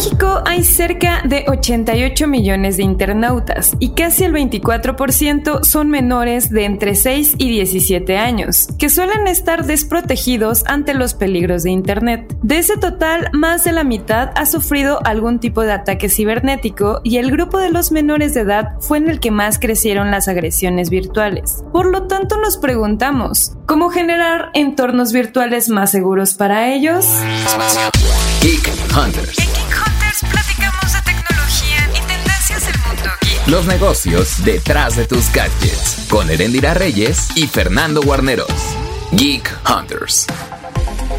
México hay cerca de 88 millones de internautas y casi el 24% son menores de entre 6 y 17 años, que suelen estar desprotegidos ante los peligros de Internet. De ese total, más de la mitad ha sufrido algún tipo de ataque cibernético y el grupo de los menores de edad fue en el que más crecieron las agresiones virtuales. Por lo tanto, nos preguntamos, ¿cómo generar entornos virtuales más seguros para ellos? Geek Hunters. En Geek Hunters platicamos de tecnología y tendencias del mundo geek. Los negocios detrás de tus gadgets. Con Erendira Reyes y Fernando Guarneros. Geek Hunters.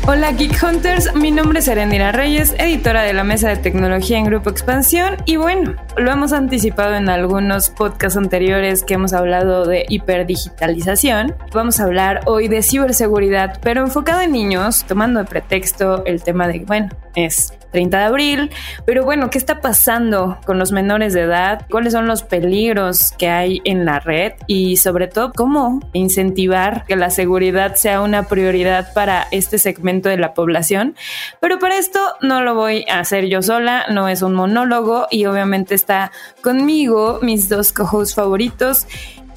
Hola Geek Hunters, mi nombre es Erendira Reyes, editora de la mesa de tecnología en Grupo Expansión y bueno, lo hemos anticipado en algunos podcasts anteriores que hemos hablado de hiperdigitalización. Vamos a hablar hoy de ciberseguridad, pero enfocado en niños, tomando de pretexto el tema de, bueno, es 30 de abril. Pero bueno, ¿qué está pasando con los menores de edad? ¿Cuáles son los peligros que hay en la red? Y sobre todo, ¿cómo incentivar que la seguridad sea una prioridad para este segmento de la población? Pero para esto no lo voy a hacer yo sola, no es un monólogo y obviamente está conmigo mis dos co-hosts favoritos.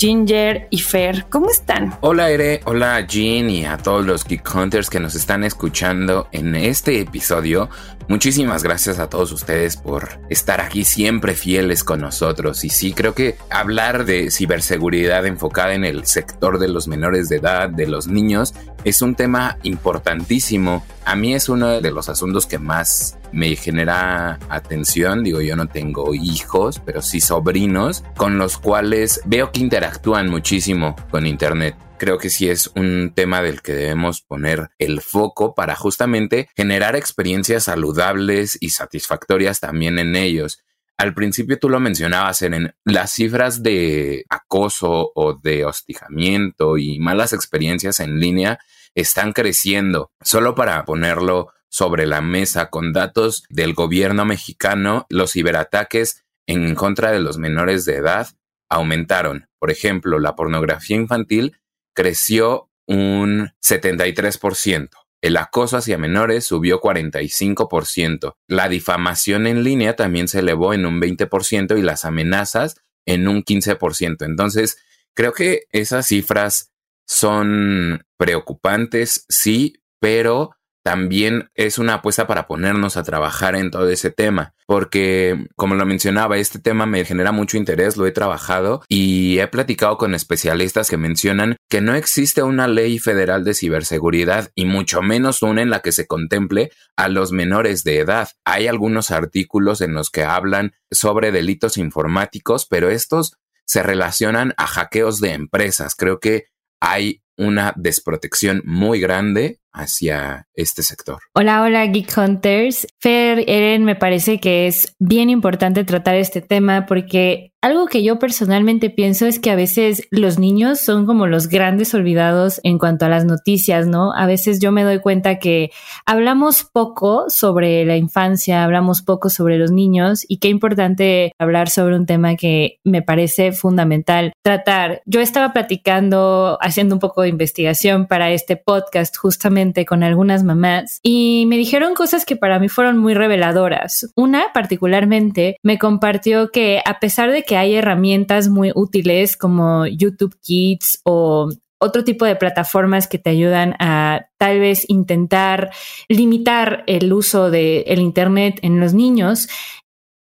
Ginger y Fer, ¿cómo están? Hola Ere, hola Jean y a todos los Geek Hunters que nos están escuchando en este episodio. Muchísimas gracias a todos ustedes por estar aquí siempre fieles con nosotros. Y sí, creo que hablar de ciberseguridad enfocada en el sector de los menores de edad, de los niños, es un tema importantísimo. A mí es uno de los asuntos que más me genera atención. Digo, yo no tengo hijos, pero sí sobrinos con los cuales veo que interactúan muchísimo con Internet creo que sí es un tema del que debemos poner el foco para justamente generar experiencias saludables y satisfactorias también en ellos. Al principio tú lo mencionabas, en las cifras de acoso o de hostigamiento y malas experiencias en línea están creciendo. Solo para ponerlo sobre la mesa con datos del gobierno mexicano, los ciberataques en contra de los menores de edad aumentaron. Por ejemplo, la pornografía infantil creció un 73%. El acoso hacia menores subió 45%. La difamación en línea también se elevó en un 20% y las amenazas en un 15%. Entonces, creo que esas cifras son preocupantes, sí, pero también es una apuesta para ponernos a trabajar en todo ese tema, porque como lo mencionaba, este tema me genera mucho interés, lo he trabajado y he platicado con especialistas que mencionan que no existe una ley federal de ciberseguridad y mucho menos una en la que se contemple a los menores de edad. Hay algunos artículos en los que hablan sobre delitos informáticos, pero estos se relacionan a hackeos de empresas. Creo que hay una desprotección muy grande hacia este sector. Hola, hola Geek Hunters. Fer, Eren, me parece que es bien importante tratar este tema porque algo que yo personalmente pienso es que a veces los niños son como los grandes olvidados en cuanto a las noticias, ¿no? A veces yo me doy cuenta que hablamos poco sobre la infancia, hablamos poco sobre los niños y qué importante hablar sobre un tema que me parece fundamental tratar. Yo estaba platicando, haciendo un poco de investigación para este podcast justamente con algunas mamás y me dijeron cosas que para mí fueron muy reveladoras. Una particularmente me compartió que a pesar de que hay herramientas muy útiles como YouTube Kids o otro tipo de plataformas que te ayudan a tal vez intentar limitar el uso del Internet en los niños.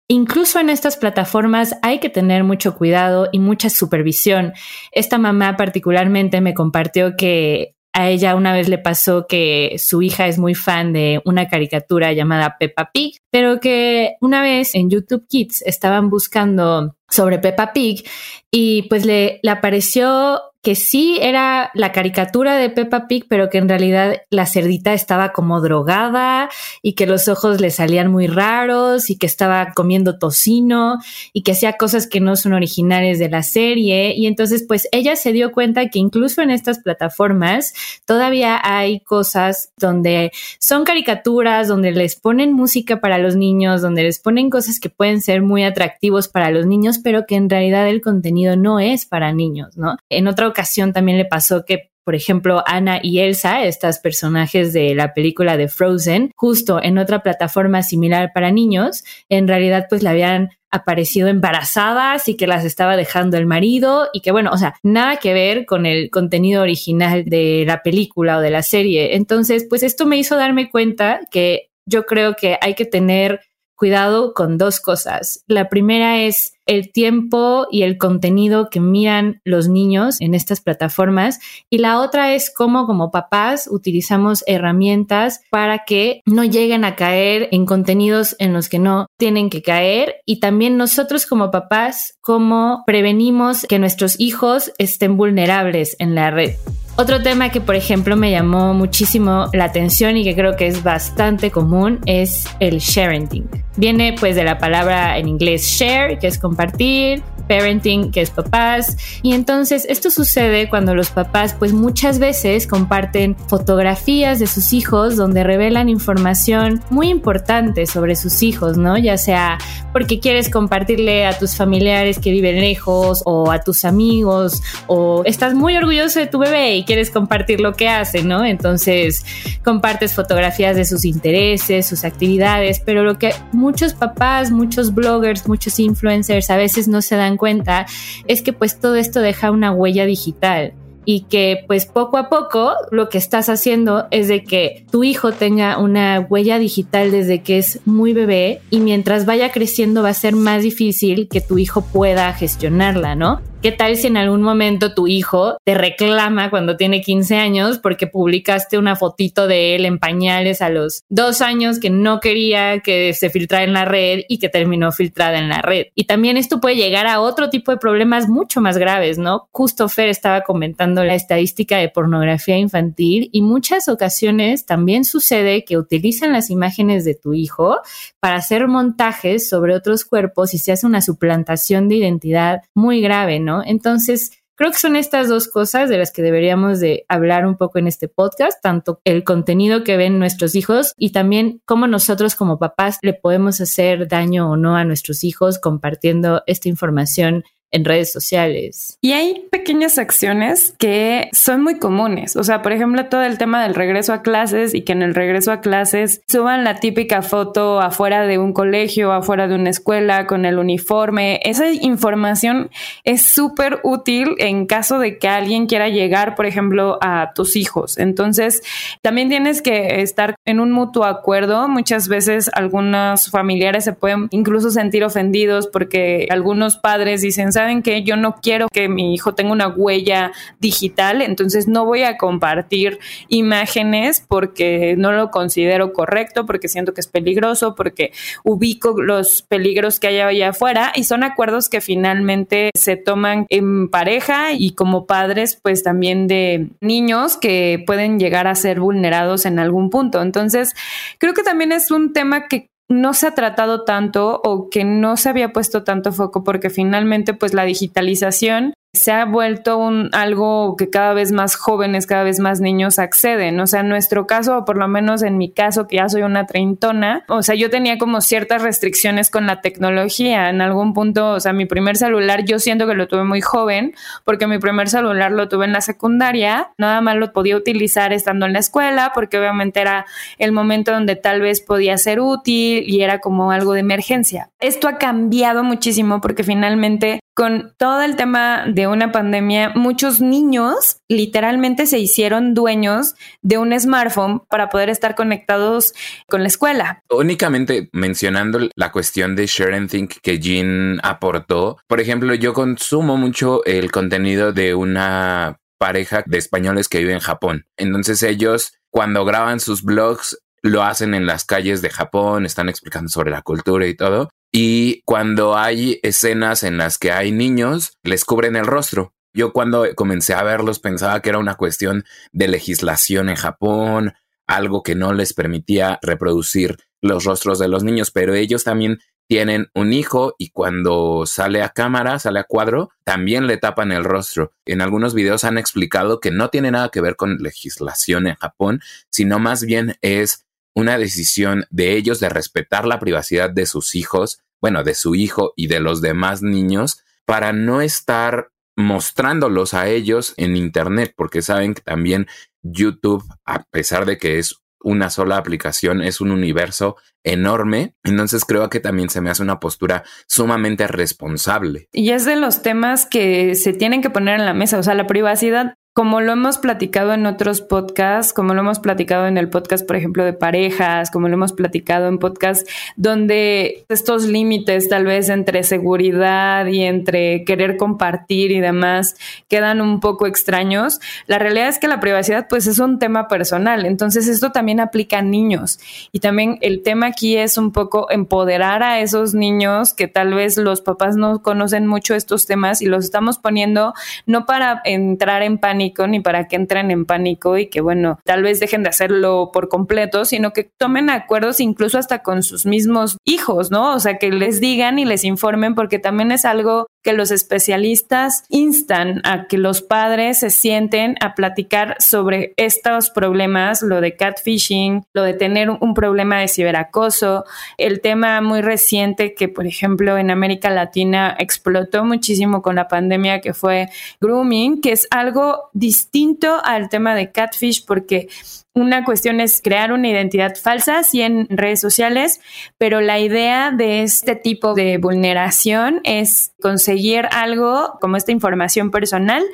Incluso en estas plataformas hay que tener mucho cuidado y mucha supervisión. Esta mamá particularmente me compartió que a ella una vez le pasó que su hija es muy fan de una caricatura llamada Peppa Pig, pero que una vez en YouTube Kids estaban buscando sobre Peppa Pig y pues le, le apareció que sí era la caricatura de Peppa Pig, pero que en realidad la cerdita estaba como drogada y que los ojos le salían muy raros y que estaba comiendo tocino y que hacía cosas que no son originales de la serie. Y entonces, pues ella se dio cuenta que incluso en estas plataformas todavía hay cosas donde son caricaturas, donde les ponen música para los niños, donde les ponen cosas que pueden ser muy atractivos para los niños, pero que en realidad el contenido no es para niños, ¿no? En otra ocasión también le pasó que por ejemplo, Anna y Elsa, estas personajes de la película de Frozen, justo en otra plataforma similar para niños, en realidad pues le habían aparecido embarazadas y que las estaba dejando el marido y que bueno, o sea, nada que ver con el contenido original de la película o de la serie. Entonces, pues esto me hizo darme cuenta que yo creo que hay que tener cuidado con dos cosas. La primera es el tiempo y el contenido que miran los niños en estas plataformas y la otra es cómo como papás utilizamos herramientas para que no lleguen a caer en contenidos en los que no tienen que caer y también nosotros como papás cómo prevenimos que nuestros hijos estén vulnerables en la red. Otro tema que, por ejemplo, me llamó muchísimo la atención y que creo que es bastante común es el sharing. Viene pues de la palabra en inglés share, que es compartir, parenting, que es papás. Y entonces esto sucede cuando los papás pues muchas veces comparten fotografías de sus hijos donde revelan información muy importante sobre sus hijos, ¿no? Ya sea porque quieres compartirle a tus familiares que viven lejos o a tus amigos o estás muy orgulloso de tu bebé y quieres compartir lo que hace, ¿no? Entonces compartes fotografías de sus intereses, sus actividades, pero lo que muchos papás, muchos bloggers, muchos influencers a veces no se dan cuenta es que pues todo esto deja una huella digital y que pues poco a poco lo que estás haciendo es de que tu hijo tenga una huella digital desde que es muy bebé y mientras vaya creciendo va a ser más difícil que tu hijo pueda gestionarla, ¿no? ¿Qué tal si en algún momento tu hijo te reclama cuando tiene 15 años porque publicaste una fotito de él en pañales a los dos años que no quería que se filtrara en la red y que terminó filtrada en la red? Y también esto puede llegar a otro tipo de problemas mucho más graves, ¿no? Justo Fer estaba comentando la estadística de pornografía infantil y muchas ocasiones también sucede que utilizan las imágenes de tu hijo para hacer montajes sobre otros cuerpos y se hace una suplantación de identidad muy grave, ¿no? Entonces, creo que son estas dos cosas de las que deberíamos de hablar un poco en este podcast, tanto el contenido que ven nuestros hijos y también cómo nosotros como papás le podemos hacer daño o no a nuestros hijos compartiendo esta información en redes sociales. Y hay pequeñas acciones que son muy comunes. O sea, por ejemplo, todo el tema del regreso a clases y que en el regreso a clases suban la típica foto afuera de un colegio, afuera de una escuela, con el uniforme. Esa información es súper útil en caso de que alguien quiera llegar, por ejemplo, a tus hijos. Entonces, también tienes que estar en un mutuo acuerdo. Muchas veces algunos familiares se pueden incluso sentir ofendidos porque algunos padres dicen, saben que yo no quiero que mi hijo tenga una huella digital, entonces no voy a compartir imágenes porque no lo considero correcto, porque siento que es peligroso, porque ubico los peligros que hay allá afuera y son acuerdos que finalmente se toman en pareja y como padres pues también de niños que pueden llegar a ser vulnerados en algún punto. Entonces, creo que también es un tema que no se ha tratado tanto o que no se había puesto tanto foco porque finalmente pues la digitalización se ha vuelto un, algo que cada vez más jóvenes, cada vez más niños acceden. O sea, en nuestro caso, o por lo menos en mi caso, que ya soy una treintona, o sea, yo tenía como ciertas restricciones con la tecnología. En algún punto, o sea, mi primer celular, yo siento que lo tuve muy joven, porque mi primer celular lo tuve en la secundaria, nada más lo podía utilizar estando en la escuela, porque obviamente era el momento donde tal vez podía ser útil y era como algo de emergencia. Esto ha cambiado muchísimo porque finalmente con todo el tema de una pandemia, muchos niños literalmente se hicieron dueños de un smartphone para poder estar conectados con la escuela. Únicamente mencionando la cuestión de share and think que Jean aportó, por ejemplo, yo consumo mucho el contenido de una pareja de españoles que viven en Japón. Entonces ellos cuando graban sus blogs lo hacen en las calles de Japón, están explicando sobre la cultura y todo. Y cuando hay escenas en las que hay niños, les cubren el rostro. Yo cuando comencé a verlos pensaba que era una cuestión de legislación en Japón, algo que no les permitía reproducir los rostros de los niños, pero ellos también tienen un hijo y cuando sale a cámara, sale a cuadro, también le tapan el rostro. En algunos videos han explicado que no tiene nada que ver con legislación en Japón, sino más bien es una decisión de ellos de respetar la privacidad de sus hijos, bueno, de su hijo y de los demás niños, para no estar mostrándolos a ellos en Internet, porque saben que también YouTube, a pesar de que es una sola aplicación, es un universo enorme. Entonces creo que también se me hace una postura sumamente responsable. Y es de los temas que se tienen que poner en la mesa. O sea, la privacidad como lo hemos platicado en otros podcasts, como lo hemos platicado en el podcast, por ejemplo, de parejas, como lo hemos platicado en podcasts donde estos límites tal vez entre seguridad y entre querer compartir y demás quedan un poco extraños, la realidad es que la privacidad pues es un tema personal, entonces esto también aplica a niños. Y también el tema aquí es un poco empoderar a esos niños que tal vez los papás no conocen mucho estos temas y los estamos poniendo no para entrar en pánico, ni para que entren en pánico y que, bueno, tal vez dejen de hacerlo por completo, sino que tomen acuerdos incluso hasta con sus mismos hijos, ¿no? O sea, que les digan y les informen porque también es algo que los especialistas instan a que los padres se sienten a platicar sobre estos problemas, lo de catfishing, lo de tener un problema de ciberacoso, el tema muy reciente que, por ejemplo, en América Latina explotó muchísimo con la pandemia, que fue grooming, que es algo distinto al tema de catfish porque una cuestión es crear una identidad falsa, sí en redes sociales, pero la idea de este tipo de vulneración es conseguir algo como esta información personal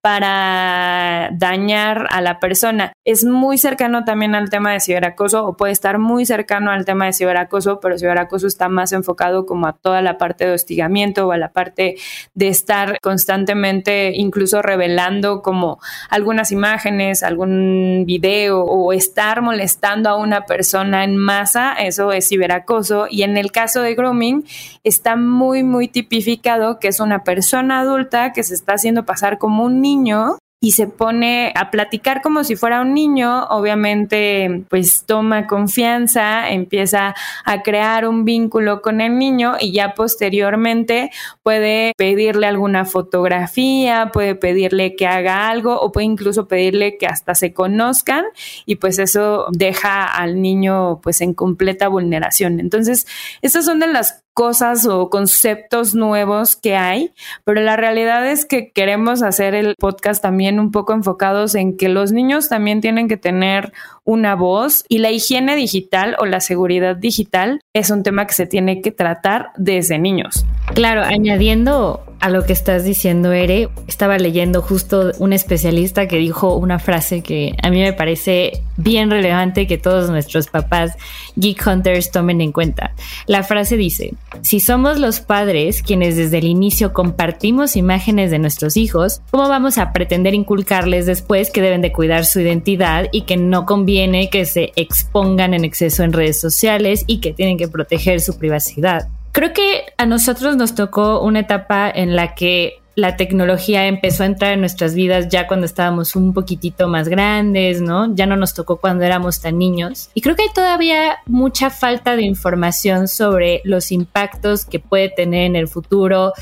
para dañar a la persona. Es muy cercano también al tema de ciberacoso o puede estar muy cercano al tema de ciberacoso, pero ciberacoso está más enfocado como a toda la parte de hostigamiento o a la parte de estar constantemente incluso revelando como algunas imágenes, algún video o estar molestando a una persona en masa, eso es ciberacoso. Y en el caso de grooming, está muy, muy tipificado que es una persona adulta que se está haciendo pasar como un niño y se pone a platicar como si fuera un niño, obviamente pues toma confianza, empieza a crear un vínculo con el niño y ya posteriormente puede pedirle alguna fotografía, puede pedirle que haga algo o puede incluso pedirle que hasta se conozcan y pues eso deja al niño pues en completa vulneración. Entonces, estas son de las cosas o conceptos nuevos que hay, pero la realidad es que queremos hacer el podcast también un poco enfocados en que los niños también tienen que tener una voz y la higiene digital o la seguridad digital es un tema que se tiene que tratar desde niños. Claro, añadiendo a lo que estás diciendo, Ere, estaba leyendo justo un especialista que dijo una frase que a mí me parece bien relevante que todos nuestros papás geek hunters tomen en cuenta. La frase dice, si somos los padres quienes desde el inicio compartimos imágenes de nuestros hijos, ¿cómo vamos a pretender inculcarles después que deben de cuidar su identidad y que no conviene que se expongan en exceso en redes sociales y que tienen que proteger su privacidad? Creo que a nosotros nos tocó una etapa en la que la tecnología empezó a entrar en nuestras vidas ya cuando estábamos un poquitito más grandes, ¿no? Ya no nos tocó cuando éramos tan niños. Y creo que hay todavía mucha falta de información sobre los impactos que puede tener en el futuro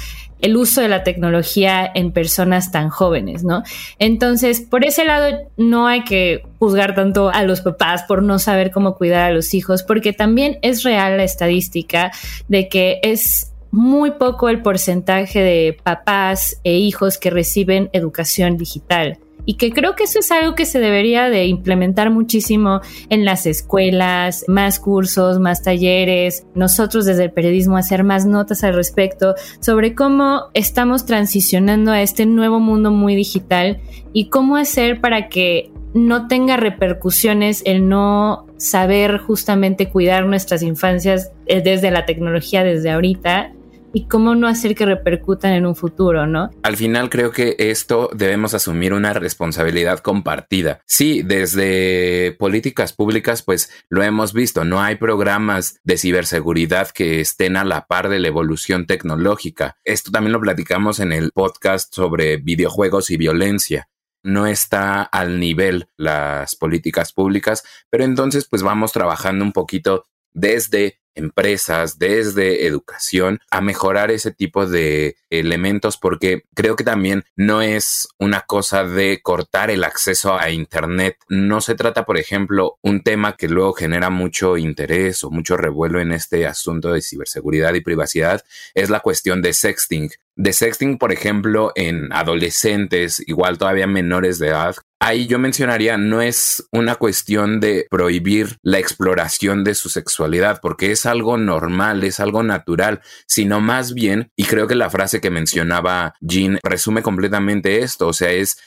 el uso de la tecnología en personas tan jóvenes, ¿no? Entonces, por ese lado, no hay que juzgar tanto a los papás por no saber cómo cuidar a los hijos, porque también es real la estadística de que es muy poco el porcentaje de papás e hijos que reciben educación digital y que creo que eso es algo que se debería de implementar muchísimo en las escuelas, más cursos, más talleres, nosotros desde el periodismo hacer más notas al respecto sobre cómo estamos transicionando a este nuevo mundo muy digital y cómo hacer para que no tenga repercusiones el no saber justamente cuidar nuestras infancias eh, desde la tecnología desde ahorita y cómo no hacer que repercutan en un futuro, ¿no? Al final creo que esto debemos asumir una responsabilidad compartida. Sí, desde políticas públicas pues lo hemos visto, no hay programas de ciberseguridad que estén a la par de la evolución tecnológica. Esto también lo platicamos en el podcast sobre videojuegos y violencia no está al nivel las políticas públicas, pero entonces pues vamos trabajando un poquito desde empresas, desde educación, a mejorar ese tipo de elementos porque creo que también no es una cosa de cortar el acceso a Internet. No se trata, por ejemplo, un tema que luego genera mucho interés o mucho revuelo en este asunto de ciberseguridad y privacidad, es la cuestión de sexting de sexting, por ejemplo, en adolescentes, igual todavía menores de edad, ahí yo mencionaría, no es una cuestión de prohibir la exploración de su sexualidad, porque es algo normal, es algo natural, sino más bien, y creo que la frase que mencionaba Jean resume completamente esto, o sea, es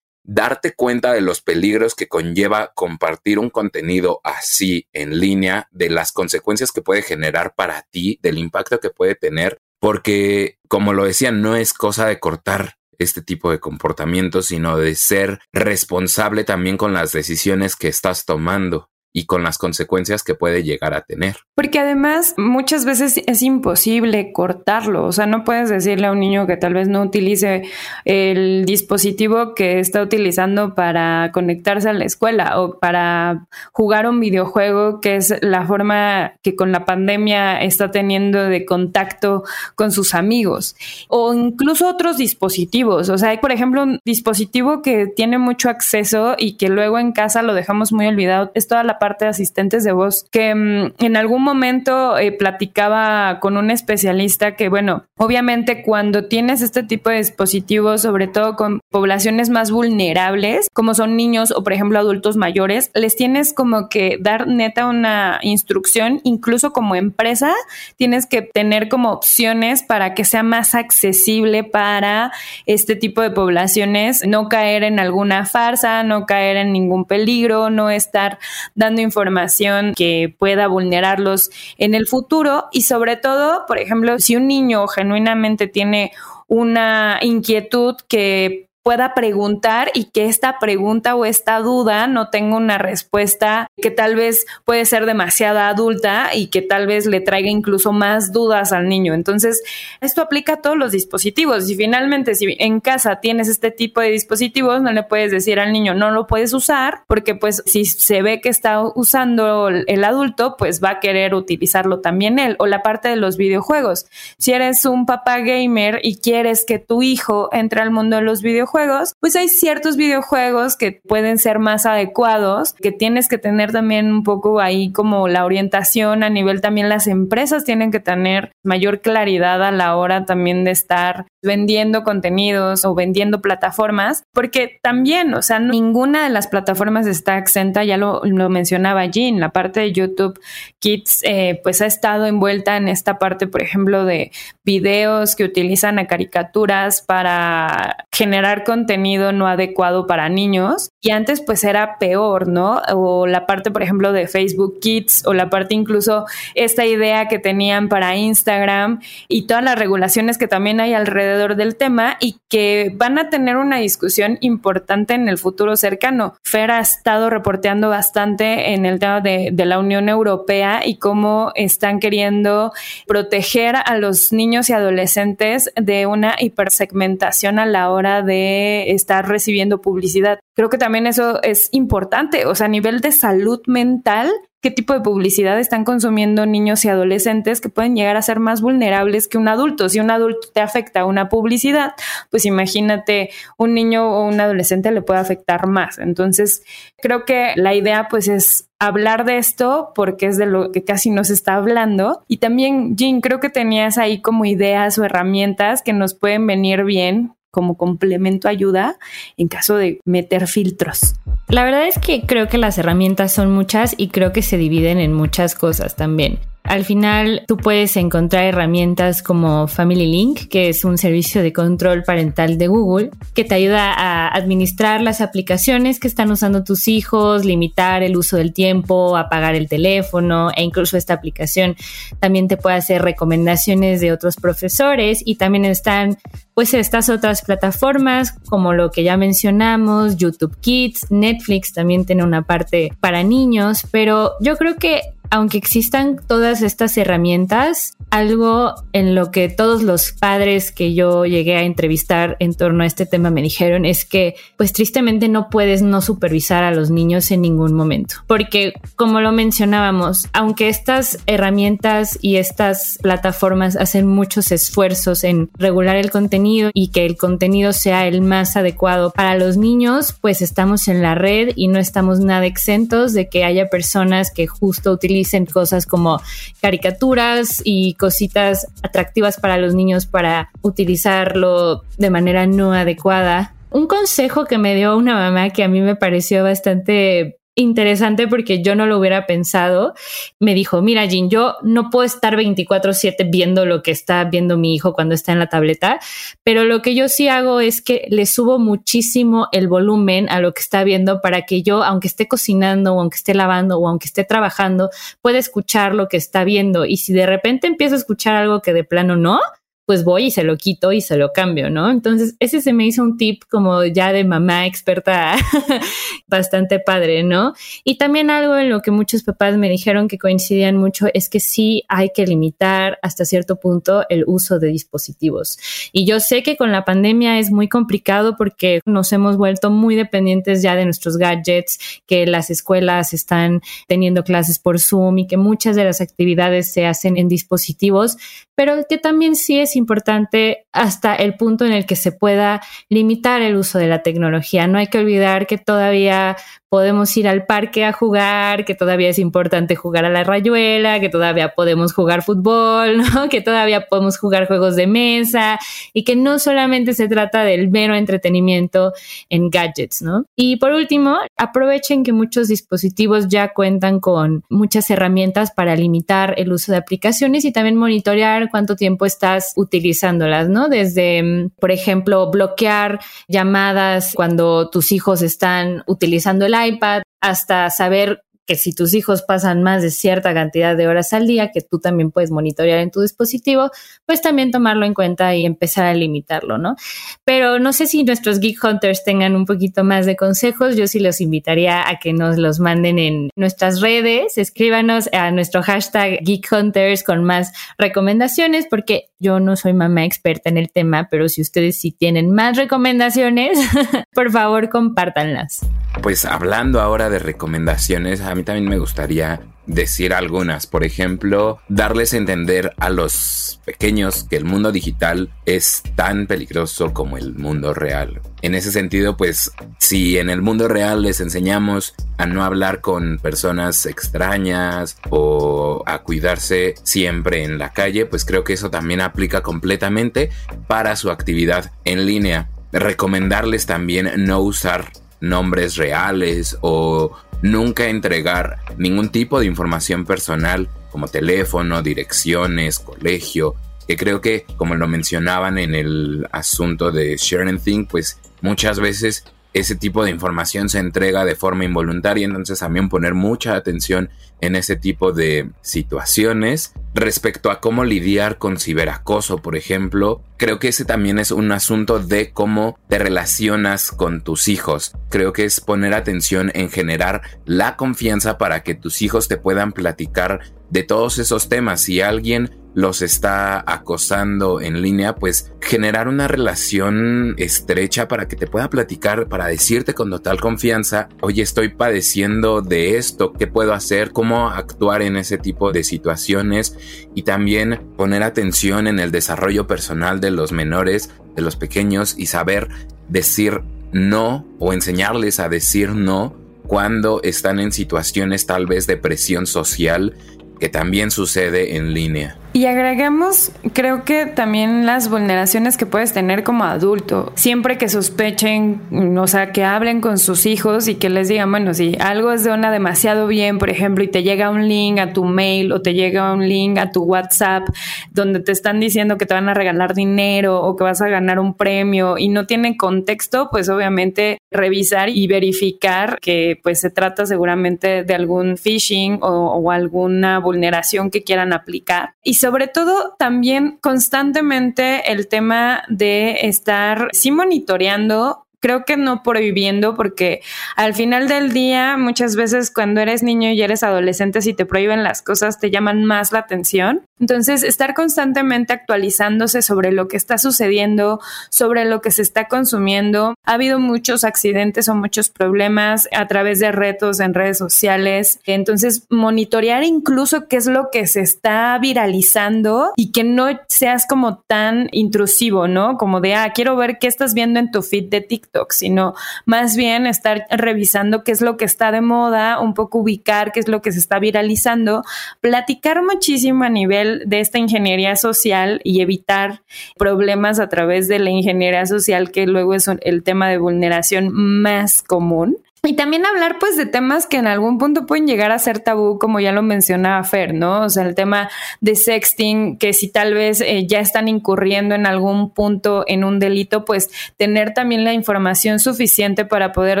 darte cuenta de los peligros que conlleva compartir un contenido así en línea, de las consecuencias que puede generar para ti, del impacto que puede tener porque, como lo decía, no es cosa de cortar este tipo de comportamiento, sino de ser responsable también con las decisiones que estás tomando y con las consecuencias que puede llegar a tener. Porque además muchas veces es imposible cortarlo, o sea, no puedes decirle a un niño que tal vez no utilice el dispositivo que está utilizando para conectarse a la escuela o para jugar un videojuego, que es la forma que con la pandemia está teniendo de contacto con sus amigos, o incluso otros dispositivos, o sea, hay por ejemplo un dispositivo que tiene mucho acceso y que luego en casa lo dejamos muy olvidado, es toda la parte de asistentes de voz, que mm, en algún momento eh, platicaba con un especialista que, bueno, obviamente cuando tienes este tipo de dispositivos, sobre todo con poblaciones más vulnerables, como son niños o, por ejemplo, adultos mayores, les tienes como que dar neta una instrucción, incluso como empresa, tienes que tener como opciones para que sea más accesible para este tipo de poblaciones, no caer en alguna farsa, no caer en ningún peligro, no estar dando información que pueda vulnerarlos en el futuro y sobre todo, por ejemplo, si un niño genuinamente tiene una inquietud que pueda preguntar y que esta pregunta o esta duda no tenga una respuesta que tal vez puede ser demasiada adulta y que tal vez le traiga incluso más dudas al niño. Entonces, esto aplica a todos los dispositivos y finalmente si en casa tienes este tipo de dispositivos, no le puedes decir al niño no lo puedes usar porque pues si se ve que está usando el adulto, pues va a querer utilizarlo también él o la parte de los videojuegos. Si eres un papá gamer y quieres que tu hijo entre al mundo de los videojuegos, pues hay ciertos videojuegos que pueden ser más adecuados, que tienes que tener también un poco ahí como la orientación a nivel también las empresas tienen que tener mayor claridad a la hora también de estar vendiendo contenidos o vendiendo plataformas, porque también, o sea, ninguna de las plataformas está exenta, ya lo, mencionaba Jean, la parte de YouTube Kids, eh, pues ha estado envuelta en esta parte, por ejemplo, de videos que utilizan a caricaturas para generar contenido no adecuado para niños y antes pues era peor, ¿no? O la parte, por ejemplo, de Facebook Kids o la parte incluso esta idea que tenían para Instagram y todas las regulaciones que también hay alrededor del tema y que van a tener una discusión importante en el futuro cercano. Fer ha estado reporteando bastante en el tema de, de la Unión Europea y cómo están queriendo proteger a los niños y adolescentes de una hipersegmentación a la hora de estar recibiendo publicidad. Creo que también eso es importante, o sea, a nivel de salud mental, qué tipo de publicidad están consumiendo niños y adolescentes que pueden llegar a ser más vulnerables que un adulto. Si un adulto te afecta una publicidad, pues imagínate un niño o un adolescente le puede afectar más. Entonces, creo que la idea pues es hablar de esto porque es de lo que casi nos está hablando. Y también, Jean, creo que tenías ahí como ideas o herramientas que nos pueden venir bien como complemento ayuda en caso de meter filtros. La verdad es que creo que las herramientas son muchas y creo que se dividen en muchas cosas también. Al final tú puedes encontrar herramientas como Family Link, que es un servicio de control parental de Google, que te ayuda a administrar las aplicaciones que están usando tus hijos, limitar el uso del tiempo, apagar el teléfono e incluso esta aplicación también te puede hacer recomendaciones de otros profesores y también están pues estas otras plataformas como lo que ya mencionamos, YouTube Kids, Netflix también tiene una parte para niños, pero yo creo que aunque existan todas estas herramientas, algo en lo que todos los padres que yo llegué a entrevistar en torno a este tema me dijeron es que pues tristemente no puedes no supervisar a los niños en ningún momento. Porque como lo mencionábamos, aunque estas herramientas y estas plataformas hacen muchos esfuerzos en regular el contenido y que el contenido sea el más adecuado para los niños, pues estamos en la red y no estamos nada exentos de que haya personas que justo utilicen cosas como caricaturas y cositas atractivas para los niños para utilizarlo de manera no adecuada. Un consejo que me dio una mamá que a mí me pareció bastante interesante porque yo no lo hubiera pensado. Me dijo, mira, Jean, yo no puedo estar 24/7 viendo lo que está viendo mi hijo cuando está en la tableta, pero lo que yo sí hago es que le subo muchísimo el volumen a lo que está viendo para que yo, aunque esté cocinando o aunque esté lavando o aunque esté trabajando, pueda escuchar lo que está viendo. Y si de repente empiezo a escuchar algo que de plano no, pues voy y se lo quito y se lo cambio, ¿no? Entonces, ese se me hizo un tip como ya de mamá experta bastante padre, ¿no? Y también algo en lo que muchos papás me dijeron que coincidían mucho es que sí hay que limitar hasta cierto punto el uso de dispositivos. Y yo sé que con la pandemia es muy complicado porque nos hemos vuelto muy dependientes ya de nuestros gadgets, que las escuelas están teniendo clases por Zoom y que muchas de las actividades se hacen en dispositivos, pero que también sí es importante hasta el punto en el que se pueda limitar el uso de la tecnología. No hay que olvidar que todavía podemos ir al parque a jugar, que todavía es importante jugar a la rayuela, que todavía podemos jugar fútbol, que todavía podemos jugar juegos de mesa y que no solamente se trata del mero entretenimiento en gadgets, ¿no? Y por último, aprovechen que muchos dispositivos ya cuentan con muchas herramientas para limitar el uso de aplicaciones y también monitorear cuánto tiempo estás utilizándolas, ¿no? Desde, mm, por ejemplo, bloquear llamadas cuando tus hijos están utilizando el iPad hasta saber que si tus hijos pasan más de cierta cantidad de horas al día, que tú también puedes monitorear en tu dispositivo, pues también tomarlo en cuenta y empezar a limitarlo, ¿no? Pero no sé si nuestros Geek Hunters tengan un poquito más de consejos, yo sí los invitaría a que nos los manden en nuestras redes, escríbanos a nuestro hashtag Geek Hunters con más recomendaciones, porque yo no soy mamá experta en el tema, pero si ustedes sí tienen más recomendaciones, por favor compártanlas. Pues hablando ahora de recomendaciones, a mí también me gustaría decir algunas. Por ejemplo, darles a entender a los pequeños que el mundo digital es tan peligroso como el mundo real. En ese sentido, pues si en el mundo real les enseñamos a no hablar con personas extrañas o a cuidarse siempre en la calle, pues creo que eso también aplica completamente para su actividad en línea. Recomendarles también no usar nombres reales o nunca entregar ningún tipo de información personal como teléfono, direcciones, colegio, que creo que como lo mencionaban en el asunto de Sharing Thing, pues muchas veces ese tipo de información se entrega de forma involuntaria, entonces también poner mucha atención en ese tipo de situaciones. Respecto a cómo lidiar con ciberacoso, por ejemplo, creo que ese también es un asunto de cómo te relacionas con tus hijos. Creo que es poner atención en generar la confianza para que tus hijos te puedan platicar de todos esos temas. Si alguien los está acosando en línea, pues generar una relación estrecha para que te pueda platicar, para decirte con total confianza, oye, estoy padeciendo de esto, ¿qué puedo hacer? ¿Cómo actuar en ese tipo de situaciones? Y también poner atención en el desarrollo personal de los menores, de los pequeños y saber decir no o enseñarles a decir no cuando están en situaciones tal vez de presión social que también sucede en línea. Y agregamos, creo que también las vulneraciones que puedes tener como adulto. Siempre que sospechen, o sea, que hablen con sus hijos y que les digan, bueno, si algo es de una demasiado bien, por ejemplo, y te llega un link a tu mail o te llega un link a tu WhatsApp donde te están diciendo que te van a regalar dinero o que vas a ganar un premio y no tienen contexto, pues obviamente revisar y verificar que pues se trata seguramente de algún phishing o, alguna vulneración que quieran aplicar. Sobre todo también constantemente el tema de estar sí monitoreando creo que no prohibiendo porque al final del día muchas veces cuando eres niño y eres adolescente si te prohíben las cosas te llaman más la atención. Entonces estar constantemente actualizándose sobre lo que está sucediendo, sobre lo que se está consumiendo. Ha habido muchos accidentes o muchos problemas a través de retos en redes sociales. Entonces monitorear incluso qué es lo que se está viralizando y que no seas como tan intrusivo, ¿no? Como de, ah, quiero ver qué estás viendo en tu feed de TikTok sino más bien estar revisando qué es lo que está de moda, un poco ubicar qué es lo que se está viralizando, platicar muchísimo a nivel de esta ingeniería social y evitar problemas a través de la ingeniería social, que luego es el tema de vulneración más común. Y también hablar pues de temas que en algún punto pueden llegar a ser tabú, como ya lo mencionaba Fer, ¿no? O sea, el tema de sexting, que si tal vez eh, ya están incurriendo en algún punto en un delito, pues tener también la información suficiente para poder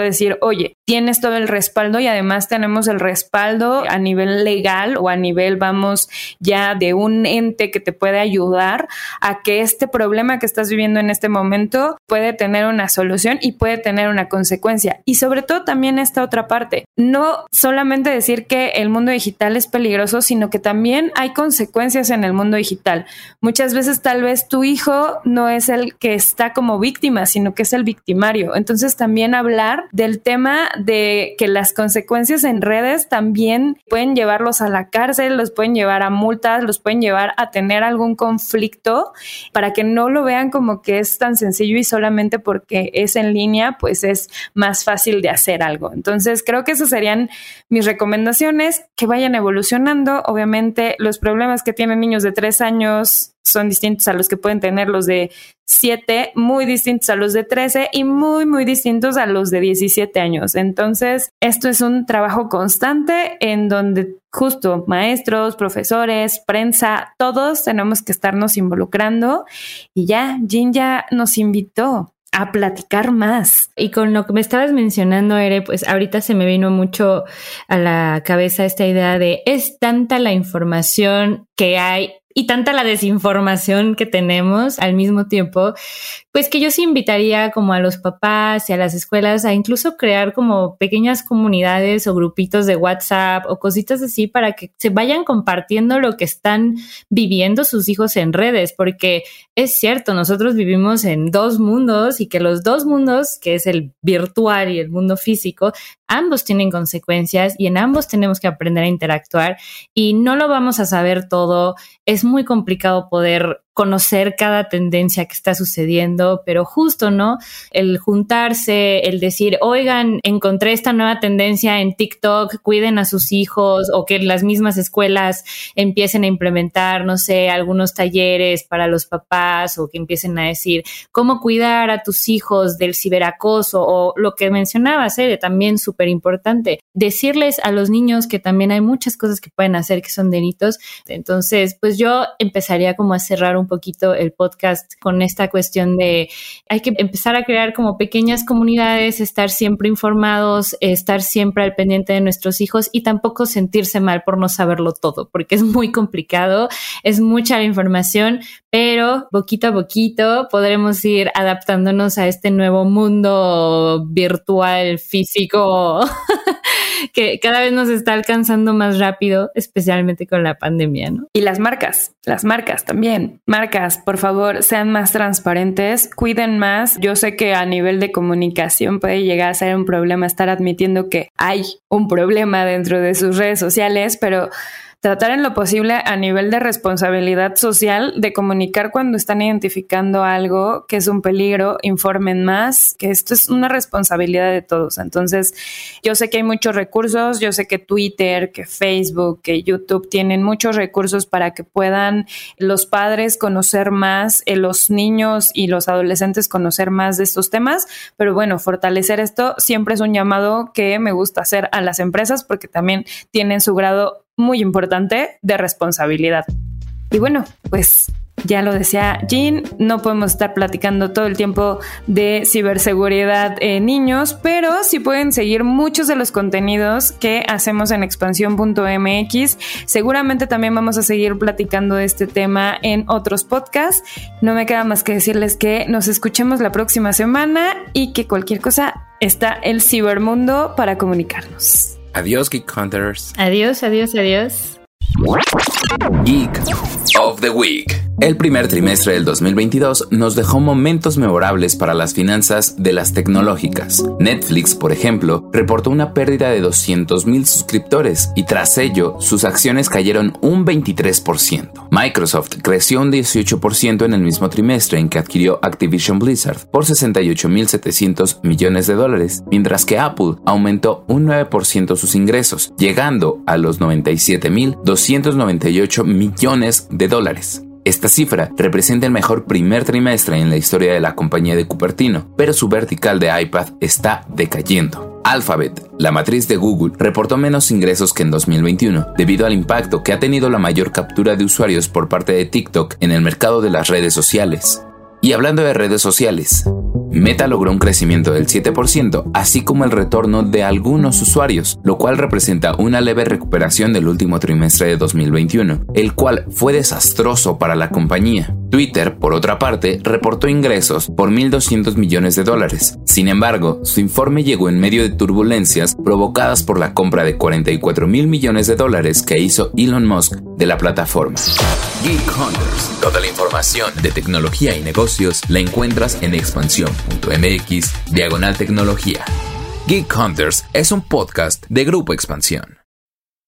decir, oye, tienes todo el respaldo y además tenemos el respaldo a nivel legal o a nivel, vamos, ya de un ente que te puede ayudar a que este problema que estás viviendo en este momento puede tener una solución y puede tener una consecuencia. Y sobre todo también esta otra parte. No solamente decir que el mundo digital es peligroso, sino que también hay consecuencias en el mundo digital. Muchas veces tal vez tu hijo no es el que está como víctima, sino que es el victimario. Entonces también hablar del tema de que las consecuencias en redes también pueden llevarlos a la cárcel, los pueden llevar a multas, los pueden llevar a tener algún conflicto para que no lo vean como que es tan sencillo y solamente porque es en línea, pues es más fácil de hacer algo. Entonces, creo que esas serían mis recomendaciones, que vayan evolucionando. Obviamente, los problemas que tienen niños de tres años son distintos a los que pueden tener los de siete, muy distintos a los de 13 y muy, muy distintos a los de 17 años. Entonces, esto es un trabajo constante en donde justo maestros, profesores, prensa, todos tenemos que estarnos involucrando. Y ya, Jin ya nos invitó a platicar más. Y con lo que me estabas mencionando, Ere, pues ahorita se me vino mucho a la cabeza esta idea de es tanta la información que hay y tanta la desinformación que tenemos al mismo tiempo, pues que yo sí invitaría como a los papás y a las escuelas a incluso crear como pequeñas comunidades o grupitos de WhatsApp o cositas así para que se vayan compartiendo lo que están viviendo sus hijos en redes, porque es cierto, nosotros vivimos en dos mundos y que los dos mundos, que es el virtual y el mundo físico, ambos tienen consecuencias y en ambos tenemos que aprender a interactuar y no lo vamos a saber todo. Es muy complicado poder conocer cada tendencia que está sucediendo, pero justo, ¿no? El juntarse, el decir, oigan, encontré esta nueva tendencia en TikTok, cuiden a sus hijos o que las mismas escuelas empiecen a implementar, no sé, algunos talleres para los papás o que empiecen a decir cómo cuidar a tus hijos del ciberacoso o lo que mencionabas, también súper importante, decirles a los niños que también hay muchas cosas que pueden hacer que son delitos. Entonces, pues yo empezaría como a cerrar un poquito el podcast con esta cuestión de hay que empezar a crear como pequeñas comunidades, estar siempre informados, estar siempre al pendiente de nuestros hijos y tampoco sentirse mal por no saberlo todo, porque es muy complicado, es mucha la información, pero poquito a poquito podremos ir adaptándonos a este nuevo mundo virtual, físico, que cada vez nos está alcanzando más rápido, especialmente con la pandemia, ¿no? Y las marcas, las marcas también. Marcas, por favor, sean más transparentes, cuiden más. Yo sé que a nivel de comunicación puede llegar a ser un problema estar admitiendo que hay un problema dentro de sus redes sociales, pero tratar en lo posible a nivel de responsabilidad social de comunicar cuando están identificando algo que es un peligro, informen más, que esto es una responsabilidad de todos. Entonces, yo sé que hay muchos recursos, yo sé que Twitter, que Facebook, que YouTube tienen muchos recursos para que puedan los padres conocer más, eh, los niños y los adolescentes conocer más de estos temas, pero bueno, fortalecer esto siempre es un llamado que me gusta hacer a las empresas porque también tienen su grado muy importante de responsabilidad. Y bueno, pues ya lo decía Jean, no podemos estar platicando todo el tiempo de ciberseguridad en niños, pero sí pueden seguir muchos de los contenidos que hacemos en expansión.mx. Seguramente también vamos a seguir platicando de este tema en otros podcasts. No me queda más que decirles que nos escuchemos la próxima semana y que cualquier cosa está el cibermundo para comunicarnos. Adiós, Geek Hunters. Adiós, adiós, adiós. Geek of the Week. El primer trimestre del 2022 nos dejó momentos memorables para las finanzas de las tecnológicas. Netflix, por ejemplo, reportó una pérdida de 200.000 suscriptores y tras ello sus acciones cayeron un 23%. Microsoft creció un 18% en el mismo trimestre en que adquirió Activision Blizzard por 68.700 millones de dólares, mientras que Apple aumentó un 9% sus ingresos, llegando a los 97.298 millones de dólares. Esta cifra representa el mejor primer trimestre en la historia de la compañía de Cupertino, pero su vertical de iPad está decayendo. Alphabet, la matriz de Google, reportó menos ingresos que en 2021 debido al impacto que ha tenido la mayor captura de usuarios por parte de TikTok en el mercado de las redes sociales. Y hablando de redes sociales, Meta logró un crecimiento del 7%, así como el retorno de algunos usuarios, lo cual representa una leve recuperación del último trimestre de 2021, el cual fue desastroso para la compañía. Twitter, por otra parte, reportó ingresos por 1.200 millones de dólares. Sin embargo, su informe llegó en medio de turbulencias provocadas por la compra de 44 mil millones de dólares que hizo Elon Musk de la plataforma. Geek Hunters. Toda la información de tecnología y negocios la encuentras en expansión.mx diagonal tecnología. Geek Hunters es un podcast de Grupo Expansión.